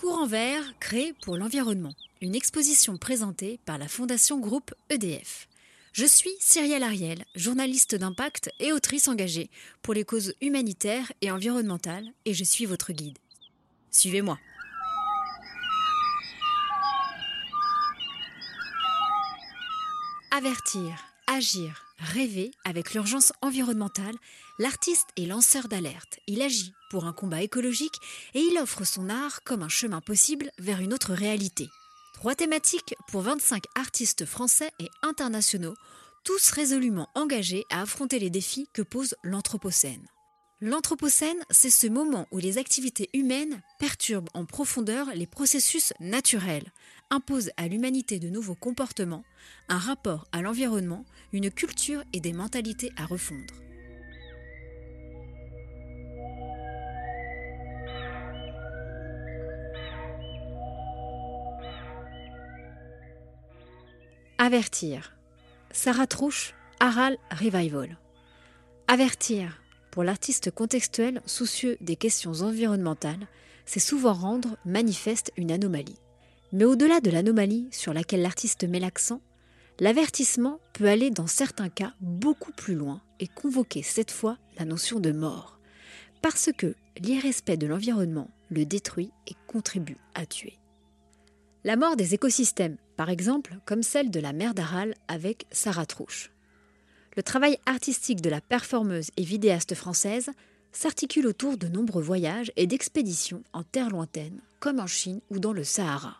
Courant vert créé pour l'environnement. Une exposition présentée par la Fondation Groupe EDF. Je suis Cyrielle Ariel, journaliste d'impact et autrice engagée pour les causes humanitaires et environnementales, et je suis votre guide. Suivez-moi. Avertir, agir, rêver avec l'urgence environnementale, l'artiste est lanceur d'alerte. Il agit pour un combat écologique et il offre son art comme un chemin possible vers une autre réalité. Trois thématiques pour 25 artistes français et internationaux, tous résolument engagés à affronter les défis que pose l'Anthropocène. L'Anthropocène, c'est ce moment où les activités humaines perturbent en profondeur les processus naturels, imposent à l'humanité de nouveaux comportements, un rapport à l'environnement, une culture et des mentalités à refondre. Avertir. Sarah Trouche, Aral Revival. Avertir. Pour l'artiste contextuel soucieux des questions environnementales, c'est souvent rendre manifeste une anomalie. Mais au-delà de l'anomalie sur laquelle l'artiste met l'accent, l'avertissement peut aller dans certains cas beaucoup plus loin et convoquer cette fois la notion de mort, parce que l'irrespect de l'environnement le détruit et contribue à tuer. La mort des écosystèmes, par exemple, comme celle de la mer d'Aral avec Sarah Trouche. Le travail artistique de la performeuse et vidéaste française s'articule autour de nombreux voyages et d'expéditions en terre lointaine, comme en Chine ou dans le Sahara.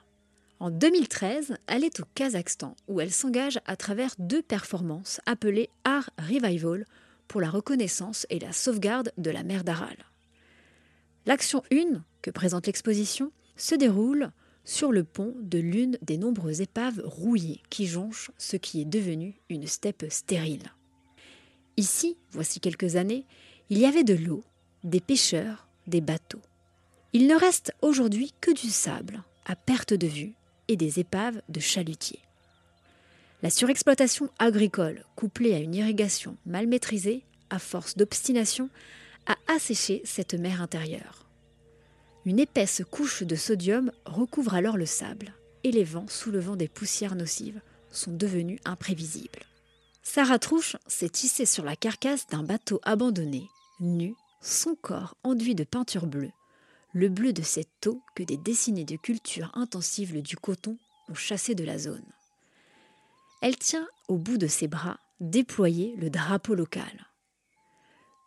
En 2013, elle est au Kazakhstan, où elle s'engage à travers deux performances appelées Art Revival pour la reconnaissance et la sauvegarde de la mer d'Aral. L'action 1, que présente l'exposition, se déroule sur le pont de l'une des nombreuses épaves rouillées qui jonchent ce qui est devenu une steppe stérile. Ici, voici quelques années, il y avait de l'eau, des pêcheurs, des bateaux. Il ne reste aujourd'hui que du sable, à perte de vue, et des épaves de chalutiers. La surexploitation agricole, couplée à une irrigation mal maîtrisée, à force d'obstination, a asséché cette mer intérieure. Une épaisse couche de sodium recouvre alors le sable, et les vents soulevant des poussières nocives sont devenus imprévisibles. Sarah Trouche s'est tissée sur la carcasse d'un bateau abandonné, nu, son corps enduit de peinture bleue, le bleu de cette eau que des dessinées de culture intensive du coton ont chassé de la zone. Elle tient au bout de ses bras déployé le drapeau local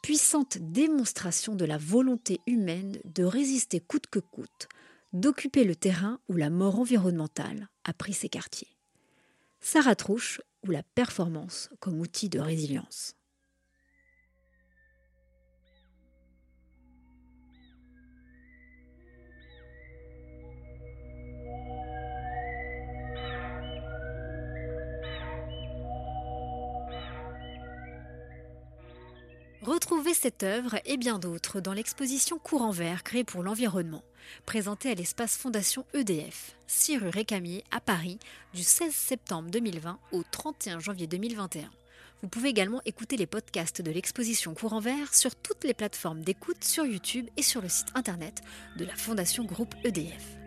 puissante démonstration de la volonté humaine de résister coûte que coûte, d'occuper le terrain où la mort environnementale a pris ses quartiers. Sarah Trouche ou la performance comme outil de résilience. Retrouvez cette œuvre et bien d'autres dans l'exposition Courant vert créée pour l'environnement, présentée à l'espace Fondation EDF, 6 rue Récamier à Paris, du 16 septembre 2020 au 31 janvier 2021. Vous pouvez également écouter les podcasts de l'exposition Courant vert sur toutes les plateformes d'écoute sur YouTube et sur le site internet de la Fondation Groupe EDF.